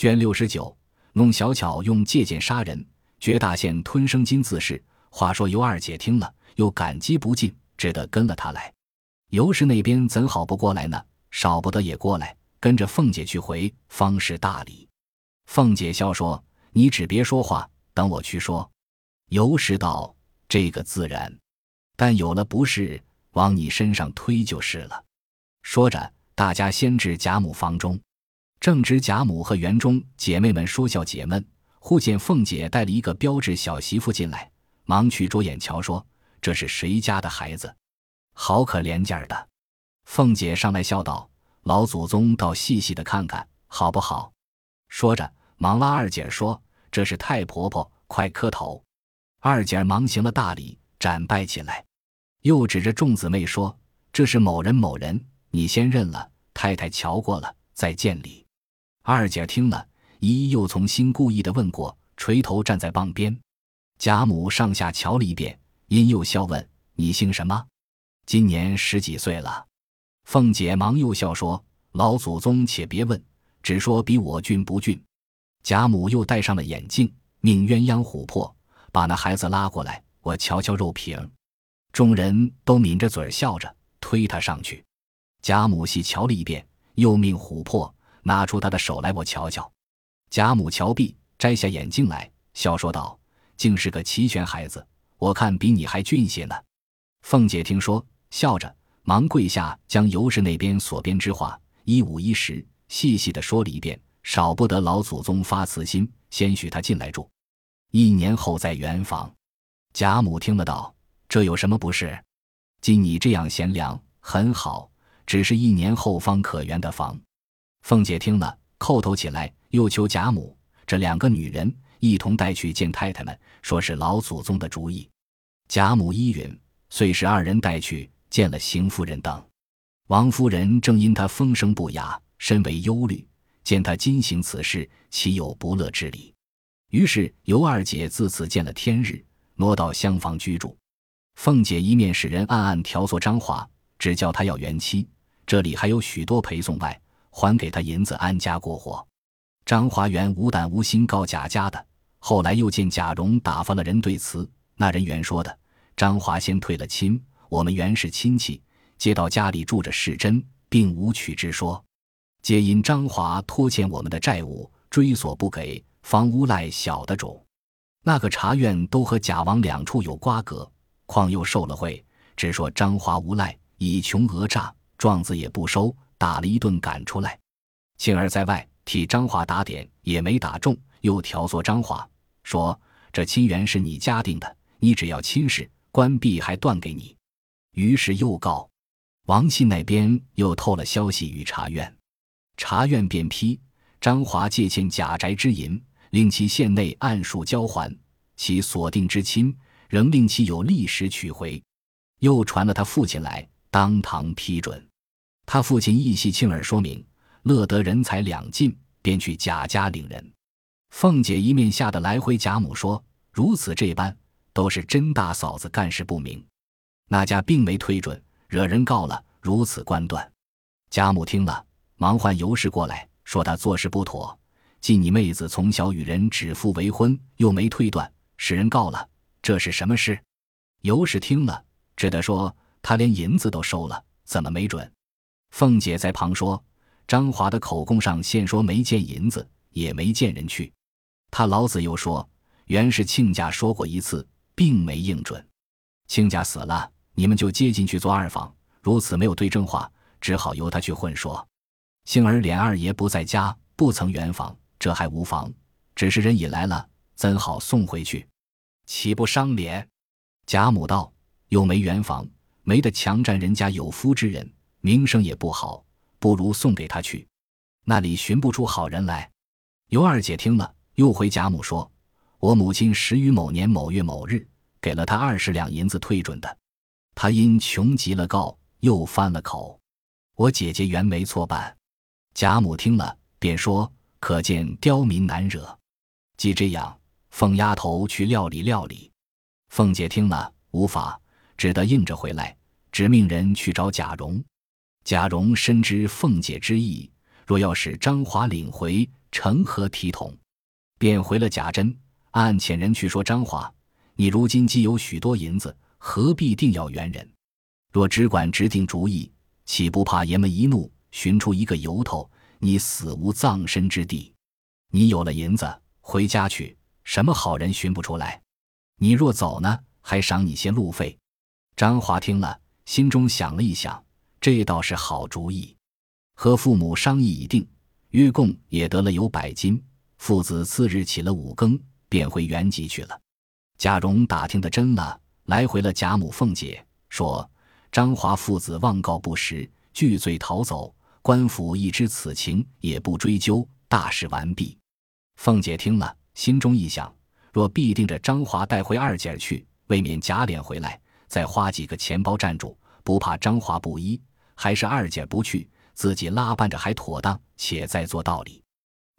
卷六十九，弄小巧用借剑杀人，绝大限吞生金自是。话说尤二姐听了，又感激不尽，只得跟了他来。尤氏那边怎好不过来呢？少不得也过来，跟着凤姐去回，方是大礼。凤姐笑说：“你只别说话，等我去说。”尤氏道：“这个自然，但有了不是，往你身上推就是了。”说着，大家先至贾母房中。正值贾母和园中姐妹们说笑解闷，忽见凤姐带了一个标致小媳妇进来，忙去着眼瞧，说：“这是谁家的孩子？好可怜劲儿的。”凤姐上来笑道：“老祖宗倒细细的看看，好不好？”说着，忙拉二姐说：“这是太婆婆，快磕头。”二姐忙行了大礼，展拜起来，又指着众姊妹说：“这是某人某人，你先认了。太太瞧过了，再见礼。”二姐听了，一一又从心故意的问过，垂头站在傍边。贾母上下瞧了一遍，因又笑问：“你姓什么？今年十几岁了？”凤姐忙又笑说：“老祖宗且别问，只说比我俊不俊。”贾母又戴上了眼镜，命鸳鸯琥珀把那孩子拉过来，我瞧瞧肉瓶。众人都抿着嘴笑着，推他上去。贾母细瞧了一遍，又命琥珀。拿出他的手来，我瞧瞧。贾母瞧毕，摘下眼镜来，笑说道：“竟是个齐全孩子，我看比你还俊些呢。”凤姐听说，笑着忙跪下，将尤氏那边所编之话一五一十、细细的说了一遍，少不得老祖宗发慈心，先许他进来住，一年后再圆房。贾母听了道：“这有什么不是？今你这样贤良，很好，只是一年后方可圆的房。”凤姐听了，叩头起来，又求贾母这两个女人一同带去见太太们，说是老祖宗的主意。贾母依允，遂使二人带去见了邢夫人等。王夫人正因她风声不雅，深为忧虑，见她今行此事，岂有不乐之理？于是尤二姐自此见了天日，挪到厢房居住。凤姐一面使人暗暗调唆张华，只叫他要原妻，这里还有许多陪送外。还给他银子安家过活。张华元无胆无心告贾家的，后来又见贾蓉打发了人对词，那人原说的：“张华先退了亲，我们原是亲戚，接到家里住着是真，并无娶之说。皆因张华拖欠我们的债务，追索不给，方诬赖小的主。那个茶院都和贾王两处有瓜葛，况又受了贿，只说张华无赖，以穷讹诈，状子也不收。”打了一顿，赶出来。庆儿在外替张华打点，也没打中，又调唆张华说：“这亲缘是你家定的，你只要亲事，关闭还断给你。”于是又告王信那边又透了消息与茶院，茶院便批张华借欠贾宅之银，令其县内按数交还；其所定之亲，仍令其有立时取回。又传了他父亲来，当堂批准。他父亲义系庆儿说明，乐得人财两尽，便去贾家领人。凤姐一面吓得来回贾母说：“如此这般，都是甄大嫂子干事不明，那家并没推准，惹人告了，如此关断。”贾母听了，忙唤尤氏过来，说他做事不妥。既你妹子从小与人指腹为婚，又没推断，使人告了，这是什么事？尤氏听了，只得说他连银子都收了，怎么没准？凤姐在旁说：“张华的口供上现说没见银子，也没见人去。他老子又说，原是亲家说过一次，并没应准。亲家死了，你们就接进去做二房。如此没有对正话，只好由他去混说。幸而琏二爷不在家，不曾圆房，这还无妨。只是人已来了，怎好送回去？岂不伤脸？”贾母道：“又没圆房，没得强占人家有夫之人。”名声也不好，不如送给他去，那里寻不出好人来。尤二姐听了，又回贾母说：“我母亲十于某年某月某日给了他二十两银子退准的，他因穷极了告，又翻了口。我姐姐原没错办。”贾母听了，便说：“可见刁民难惹。既这样，凤丫头去料理料理。”凤姐听了，无法，只得应着回来，只命人去找贾蓉。贾蓉深知凤姐之意，若要使张华领回，成何体统？便回了贾珍，暗遣人去说张华：“你如今既有许多银子，何必定要援人？若只管直定主意，岂不怕爷们一怒，寻出一个由头，你死无葬身之地？你有了银子，回家去，什么好人寻不出来？你若走呢，还赏你些路费。”张华听了，心中想了一想，这倒是好主意。和父母商议已定，约贡也得了有百金。父子次日起了五更，便回原籍去了。贾蓉打听的真了，来回了贾母、凤姐，说张华父子妄告不实，拒罪逃走。官府一知此情，也不追究，大事完毕。凤姐听了，心中一想：若必定着张华带回二姐去，未免贾琏回来，再花几个钱包站住，不怕张华不依；还是二姐不去。自己拉伴着还妥当，且再做道理。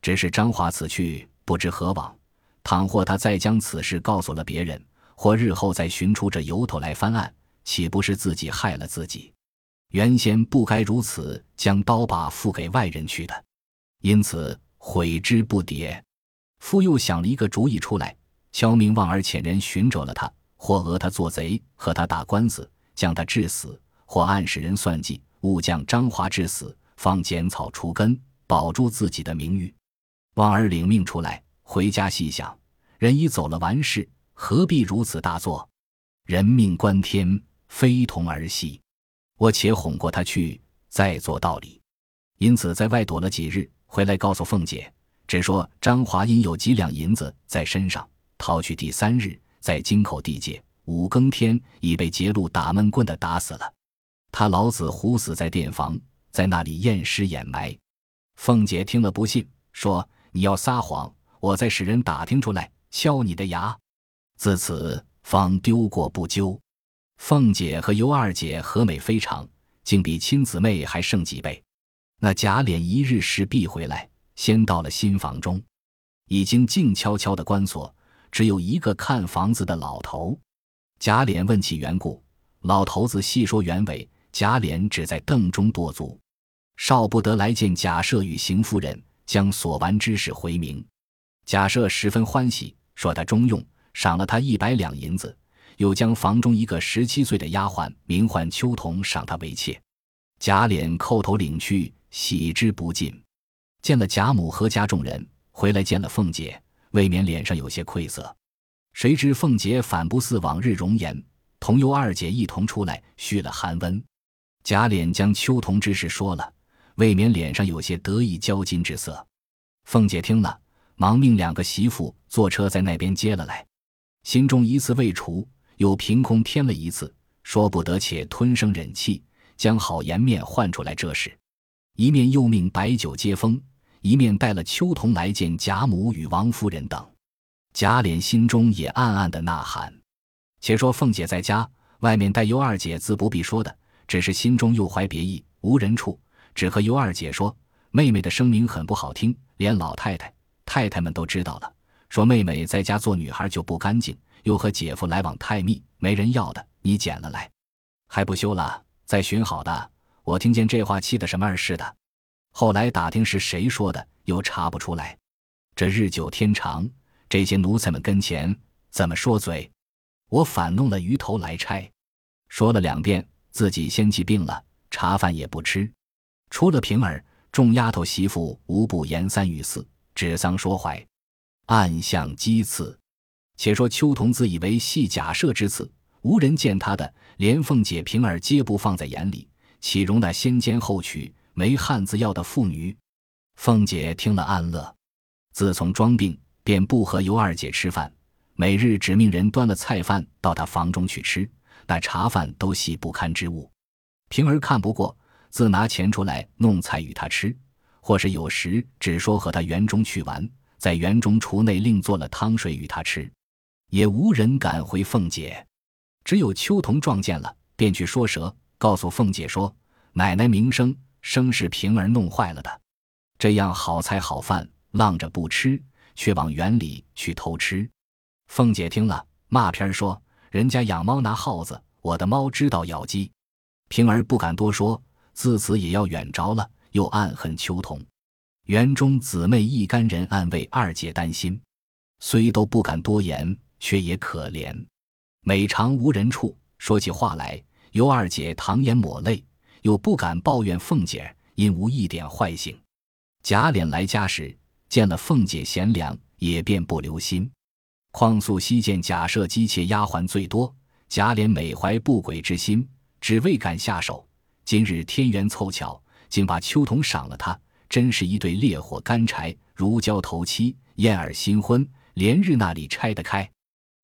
只是张华此去不知何往，倘或他再将此事告诉了别人，或日后再寻出这由头来翻案，岂不是自己害了自己？原先不该如此将刀把付给外人去的，因此悔之不迭。父又想了一个主意出来，敲明望儿遣人寻找了他，或讹他做贼，和他打官司，将他致死；或暗使人算计。误将张华致死，方剪草除根，保住自己的名誉。望儿领命出来，回家细想，人已走了完事，何必如此大作？人命关天，非同儿戏。我且哄过他去，再做道理。因此在外躲了几日，回来告诉凤姐，只说张华因有几两银子在身上，逃去第三日，在京口地界五更天已被劫路打闷棍的打死了。他老子胡死在店房，在那里验尸掩埋。凤姐听了不信，说：“你要撒谎，我再使人打听出来，敲你的牙。”自此方丢过不究。凤姐和尤二姐和美非常，竟比亲姊妹还胜几倍。那贾琏一日时必回来，先到了新房中，已经静悄悄的关锁，只有一个看房子的老头。贾琏问起缘故，老头子细说原委。贾琏只在凳中跺足，少不得来见贾赦与邢夫人，将所完之事回明。贾赦十分欢喜，说他中用，赏了他一百两银子，又将房中一个十七岁的丫鬟，名唤秋桐，赏他为妾。贾琏叩头领去，喜之不尽。见了贾母和家众人，回来见了凤姐，未免脸上有些愧色。谁知凤姐反不似往日容颜，同由二姐一同出来续了寒温。贾琏将秋桐之事说了，未免脸上有些得意交金之色。凤姐听了，忙命两个媳妇坐车在那边接了来，心中一次未除，又凭空添了一次，说不得，且吞声忍气，将好颜面换出来。这事，一面又命摆酒接风，一面带了秋桐来见贾母与王夫人等。贾琏心中也暗暗的呐喊。且说凤姐在家，外面带尤二姐，自不必说的。只是心中又怀别意，无人处，只和尤二姐说：“妹妹的声名很不好听，连老太太、太太们都知道了。说妹妹在家做女孩就不干净，又和姐夫来往太密，没人要的。你捡了来，还不休了，再寻好的。我听见这话，气得什么儿似的。后来打听是谁说的，又查不出来。这日久天长，这些奴才们跟前怎么说嘴？我反弄了鱼头来拆，说了两遍。”自己先气病了，茶饭也不吃。除了平儿，众丫头媳妇无不言三语四，指桑说槐，暗向讥刺。且说秋桐自以为系假设之词，无人见他的，连凤姐、平儿皆不放在眼里，岂容那先奸后娶、没汉子要的妇女？凤姐听了暗乐。自从装病，便不和尤二姐吃饭，每日只命人端了菜饭到她房中去吃。那茶饭都系不堪之物，平儿看不过，自拿钱出来弄菜与他吃；或是有时只说和他园中去玩，在园中厨内另做了汤水与他吃，也无人敢回凤姐。只有秋桐撞见了，便去说蛇，告诉凤姐说：“奶奶名声生是平儿弄坏了的，这样好菜好饭浪着不吃，却往园里去偷吃。”凤姐听了，骂片儿说。人家养猫拿耗子，我的猫知道咬鸡。平儿不敢多说，自此也要远着了，又暗恨秋桐。园中姊妹一干人暗为二姐担心，虽都不敢多言，却也可怜。每常无人处，说起话来，尤二姐淌眼抹泪，又不敢抱怨凤姐，因无一点坏性。贾琏来家时，见了凤姐贤良，也便不留心。况素昔见贾赦姬妾丫鬟最多，贾琏每怀不轨之心，只未敢下手。今日天缘凑巧，竟把秋桐赏了他，真是一对烈火干柴，如胶头漆，燕尔新婚，连日那里拆得开？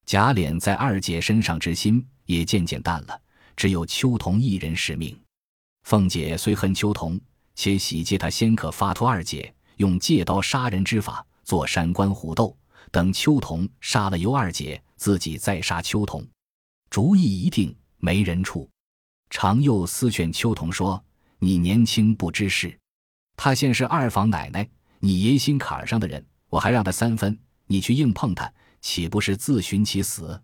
贾琏在二姐身上之心也渐渐淡了，只有秋桐一人是命。凤姐虽恨秋桐，且喜借他先可发脱二姐用借刀杀人之法做山关虎斗，等秋桐杀了尤二姐，自己再杀秋桐。主意一定，没人处。常又私劝秋桐说：“你年轻不知事，他现是二房奶奶，你爷心坎上的人，我还让他三分，你去硬碰他。”岂不是自寻其死？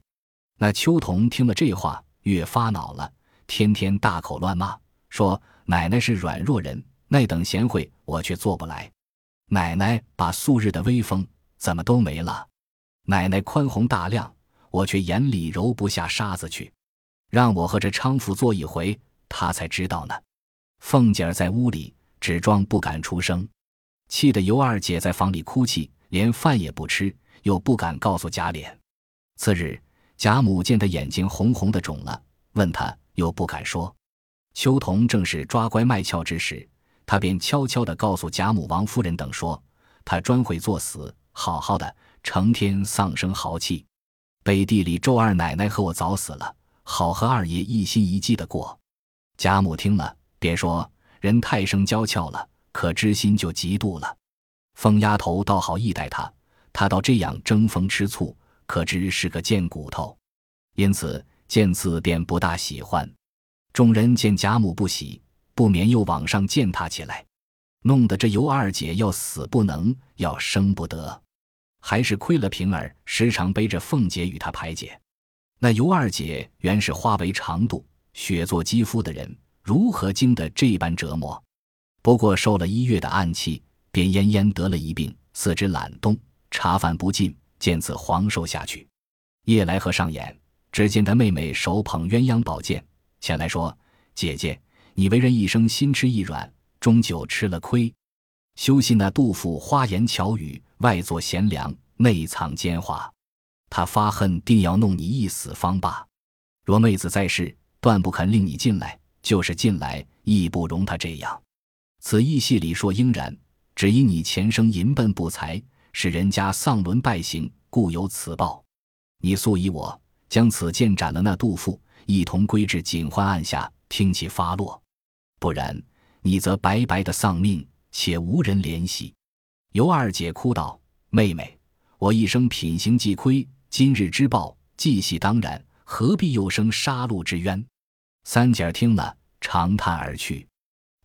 那秋桐听了这话，越发恼了，天天大口乱骂，说：“奶奶是软弱人，那等贤惠我却做不来。奶奶把素日的威风怎么都没了？奶奶宽宏大量，我却眼里揉不下沙子去。让我和这娼妇做一回，他才知道呢。”凤姐儿在屋里只装不敢出声，气得尤二姐在房里哭泣，连饭也不吃。又不敢告诉贾琏。次日，贾母见她眼睛红红的肿了，问她又不敢说。秋桐正是抓乖卖俏之时，她便悄悄地告诉贾母、王夫人等说：“她专会作死，好好的，成天丧生豪气，背地里咒二奶奶和我早死了，好和二爷一心一计的过。”贾母听了，便说：“人太生娇俏了，可知心就嫉妒了。疯丫头倒好意待他。”他倒这样争风吃醋，可知是个贱骨头，因此见次便不大喜欢。众人见贾母不喜，不免又往上践踏起来，弄得这尤二姐要死不能，要生不得。还是亏了平儿，时常背着凤姐与他排解。那尤二姐原是花为长度、雪作肌肤的人，如何经得这般折磨？不过受了一月的暗器，便奄奄得了一病，四肢懒动。茶饭不进，见此黄瘦下去。夜来和上演，只见他妹妹手捧鸳鸯宝剑前来说：“姐姐，你为人一生心痴意软，终究吃了亏。休信那杜甫花言巧语，外作贤良，内藏奸猾。他发恨，定要弄你一死方罢。若妹子在世，断不肯令你进来；就是进来，亦不容他这样。此义戏里说应然，只因你前生淫笨不才。”使人家丧伦败行，故有此报。你速以我将此剑斩了那杜甫，一同归至警幻案下，听其发落。不然，你则白白的丧命，且无人怜惜。尤二姐哭道：“妹妹，我一生品行既亏，今日之报既系当然，何必又生杀戮之冤？”三姐听了，长叹而去。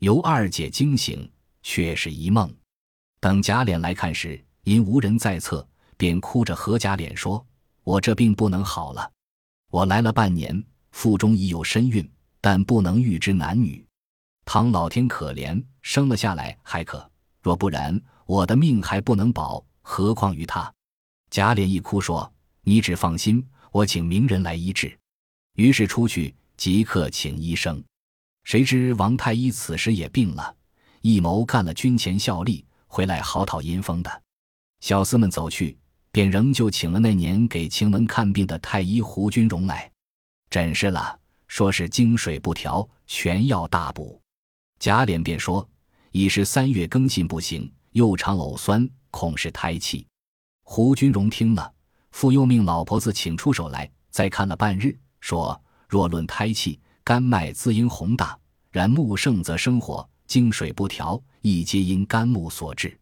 尤二姐惊醒，却是一梦。等贾琏来看时，因无人在侧，便哭着和贾琏说：“我这病不能好了。我来了半年，腹中已有身孕，但不能预知男女。倘老天可怜，生了下来还可；若不然，我的命还不能保，何况于他？”贾琏一哭说：“你只放心，我请名人来医治。”于是出去即刻请医生。谁知王太医此时也病了，一谋干了军前效力，回来好讨阴风的。小厮们走去，便仍旧请了那年给晴雯看病的太医胡君荣来诊视了，说是经水不调，全要大补。贾琏便说：“已是三月更新不行，又尝呕酸，恐是胎气。”胡君荣听了，复又命老婆子请出手来，再看了半日，说：“若论胎气，肝脉自应宏大，然木盛则生火，经水不调，亦皆因肝木所致。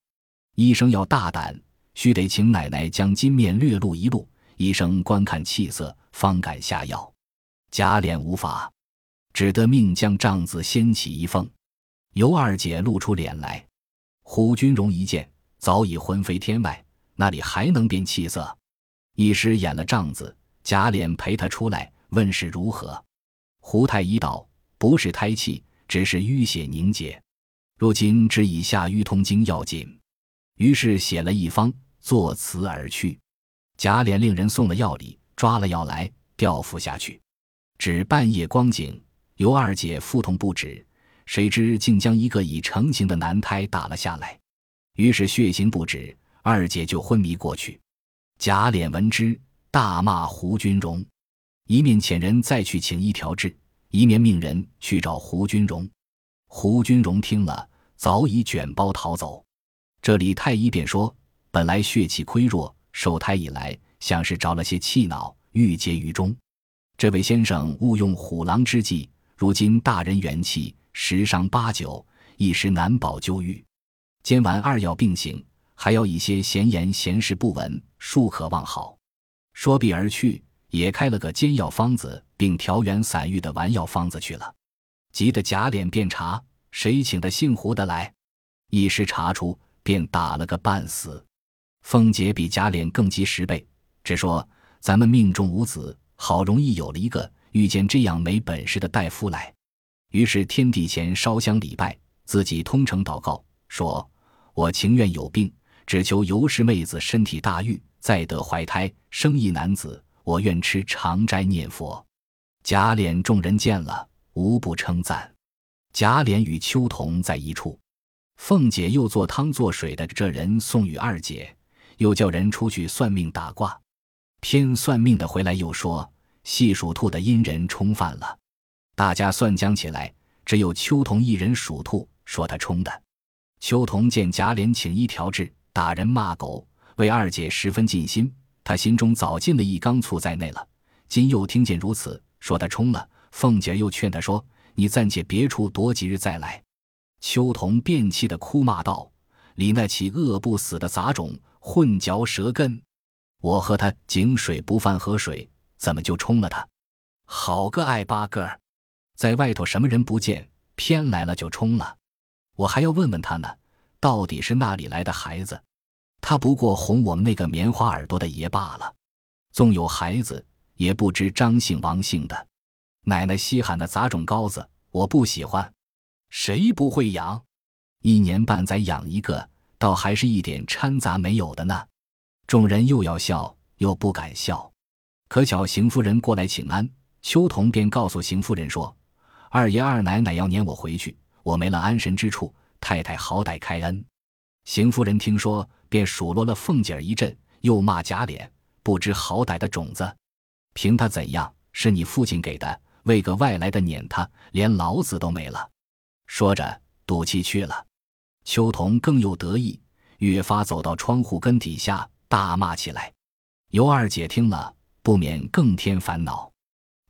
医生要大胆。”须得请奶奶将金面略露一录，医生观看气色，方敢下药。贾琏无法，只得命将帐子掀起一缝。尤二姐露出脸来，胡君荣一见，早已魂飞天外，那里还能辨气色？一时掩了帐子，贾琏陪他出来，问是如何。胡太医道：“不是胎气，只是淤血凝结。如今只以下淤通经要紧。”于是写了一方，作辞而去。贾琏令人送了药礼，抓了药来吊服下去。只半夜光景，尤二姐腹痛不止，谁知竟将一个已成型的男胎打了下来。于是血行不止，二姐就昏迷过去。贾琏闻之，大骂胡君荣，一面遣人再去请医调治，一面命人去找胡君荣。胡君荣听了，早已卷包逃走。这里太医便说：“本来血气亏弱，受胎以来，像是着了些气恼，郁结于中。这位先生误用虎狼之计，如今大人元气十伤八九，一时难保就愈。煎丸二药并行，还要一些闲言闲事不闻，庶可望好。”说毕而去，也开了个煎药方子，并调元散郁的丸药方子去了。急得贾琏便查谁请的姓胡的来，一时查出。便打了个半死，凤姐比贾琏更急十倍，只说咱们命中无子，好容易有了一个，遇见这样没本事的大夫来，于是天地前烧香礼拜，自己通诚祷告，说：“我情愿有病，只求尤氏妹子身体大愈，再得怀胎生一男子，我愿吃长斋念佛。”贾琏众人见了，无不称赞。贾琏与秋桐在一处。凤姐又做汤做水的这人送与二姐，又叫人出去算命打卦。偏算命的回来又说细属兔的阴人冲犯了，大家算将起来，只有秋桐一人属兔，说他冲的。秋桐见贾琏请医调治，打人骂狗，为二姐十分尽心，他心中早进了一缸醋在内了。今又听见如此，说他冲了。凤姐又劝他说：“你暂且别处，躲几日再来。”秋桐便气的哭骂道：“李那起饿不死的杂种，混嚼舌根！我和他井水不犯河水，怎么就冲了他？好个爱八个儿，在外头什么人不见，偏来了就冲了。我还要问问他呢，到底是那里来的孩子？他不过哄我们那个棉花耳朵的爷罢了。纵有孩子，也不知张姓王姓的。奶奶稀罕的杂种羔子，我不喜欢。”谁不会养？一年半载养一个，倒还是一点掺杂没有的呢。众人又要笑，又不敢笑。可巧邢夫人过来请安，秋桐便告诉邢夫人说：“二爷二奶奶要撵我回去，我没了安身之处。太太好歹开恩。”邢夫人听说，便数落了凤姐儿一阵，又骂贾琏不知好歹的种子。凭他怎样，是你父亲给的，为个外来的撵他，连老子都没了。说着，赌气去了。秋桐更又得意，越发走到窗户根底下大骂起来。尤二姐听了，不免更添烦恼。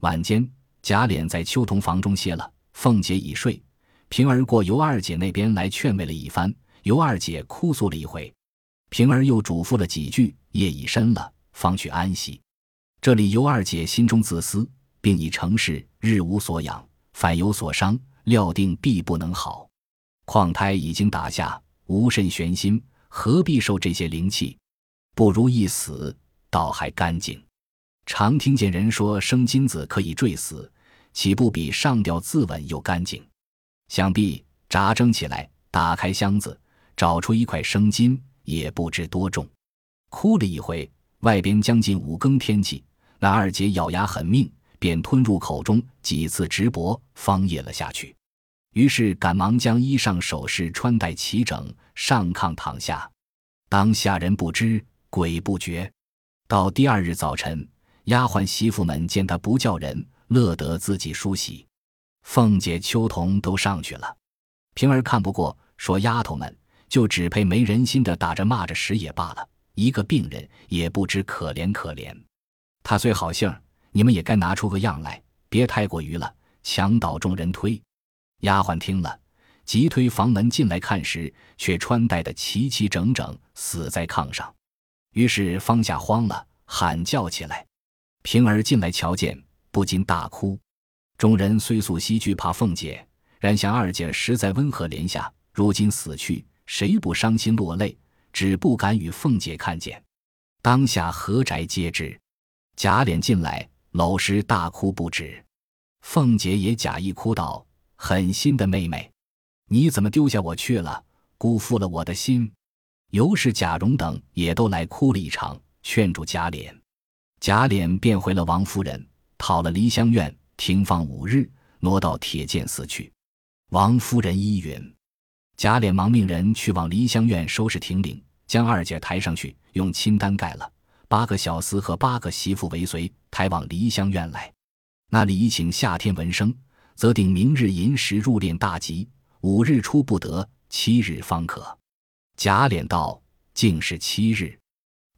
晚间，贾琏在秋桐房中歇了，凤姐已睡。平儿过尤二姐那边来劝慰了一番，尤二姐哭诉了一回，平儿又嘱咐了几句，夜已深了，方去安息。这里尤二姐心中自私，并已成事，日无所养，反有所伤。料定必不能好，况胎已经打下，无甚悬心，何必受这些灵气？不如一死，倒还干净。常听见人说生金子可以坠死，岂不比上吊自刎又干净？想必扎蒸起来，打开箱子，找出一块生金，也不知多重。哭了一回，外边将近五更天气，那二姐咬牙狠命，便吞入口中几次直搏，方咽了下去。于是赶忙将衣裳首饰穿戴齐整，上炕躺下。当下人不知，鬼不觉。到第二日早晨，丫鬟媳妇们见他不叫人，乐得自己梳洗。凤姐、秋桐都上去了。平儿看不过，说：“丫头们就只配没人心的打着骂着使也罢了，一个病人也不知可怜可怜。他虽好性你们也该拿出个样来，别太过于了，墙倒众人推。”丫鬟听了，急推房门进来看时，却穿戴的齐齐整整，死在炕上。于是方下慌了，喊叫起来。平儿进来瞧见，不禁大哭。众人虽素惜惧怕凤姐，然想二姐实在温和怜下，如今死去，谁不伤心落泪？只不敢与凤姐看见。当下何宅皆知。贾琏进来，搂尸大哭不止。凤姐也假意哭道。狠心的妹妹，你怎么丢下我去了，辜负了我的心？尤氏、贾蓉等也都来哭了一场，劝住贾琏。贾琏便回了王夫人，讨了梨香院，停放五日，挪到铁剑寺去。王夫人依允，贾琏忙命人去往梨香院收拾亭领，将二姐抬上去，用青单盖了。八个小厮和八个媳妇为随，抬往梨香院来。那里已请夏天闻声，则定明日寅时入殓大吉，五日出不得，七日方可。贾琏道：“竟是七日。”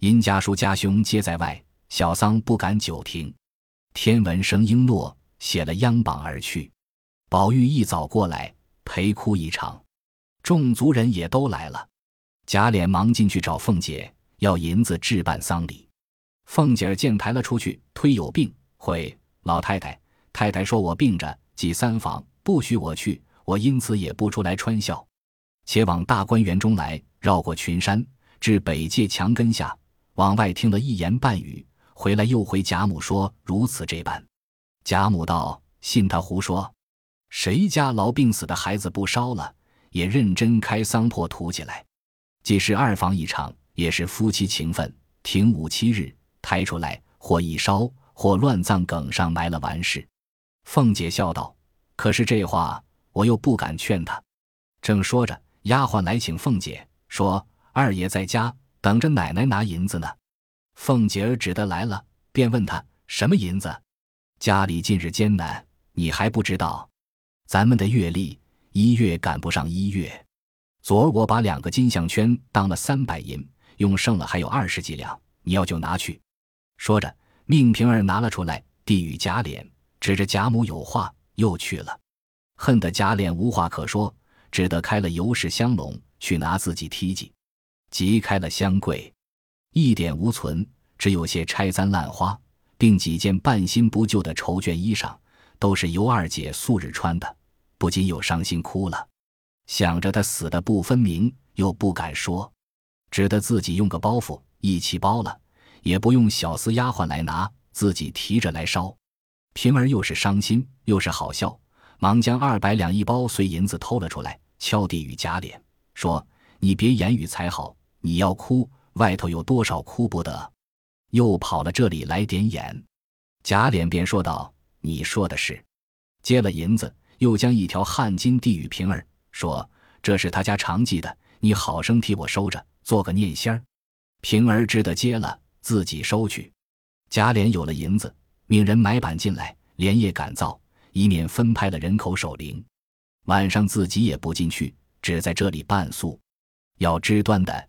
因家叔家兄皆在外，小丧不敢久停。天闻声应落，写了央榜而去。宝玉一早过来，陪哭一场。众族人也都来了。贾琏忙进去找凤姐，要银子置办丧礼。凤姐儿见抬了出去，推有病，回老太太。太太说我病着，即三房不许我去，我因此也不出来穿孝。且往大观园中来，绕过群山，至北界墙根下，往外听了一言半语，回来又回贾母说如此这般。贾母道：“信他胡说，谁家痨病死的孩子不烧了，也认真开丧破土起来。既是二房一场，也是夫妻情分，停五七日，抬出来，或一烧，或乱葬梗上埋了完事。”凤姐笑道：“可是这话，我又不敢劝他。”正说着。丫鬟来请凤姐，说：“二爷在家等着奶奶拿银子呢。”凤姐儿只得来了，便问他什么银子。家里近日艰难，你还不知道？咱们的月例一月赶不上一月。昨儿我把两个金项圈当了三百银，用剩了还有二十几两，你要就拿去。说着，命平儿拿了出来，递与贾琏，指着贾母有话，又去了。恨得贾琏无话可说。只得开了尤氏香笼去拿自己梯级，即开了香柜，一点无存，只有些拆簪烂花，并几件半新不旧的绸绢衣裳，都是尤二姐素日穿的，不禁又伤心哭了。想着她死的不分明，又不敢说，只得自己用个包袱一起包了，也不用小厮丫鬟来拿，自己提着来烧。平儿又是伤心又是好笑。忙将二百两一包碎银子偷了出来，敲地与贾琏说：“你别言语才好，你要哭，外头有多少哭不得？”又跑了这里来点眼。贾琏便说道：“你说的是。”接了银子，又将一条汗巾递与平儿，说：“这是他家常记的，你好生替我收着，做个念仙儿。”平儿只得接了，自己收去。贾琏有了银子，命人买板进来，连夜赶造。以免分派了人口守灵，晚上自己也不进去，只在这里半宿。要知端的，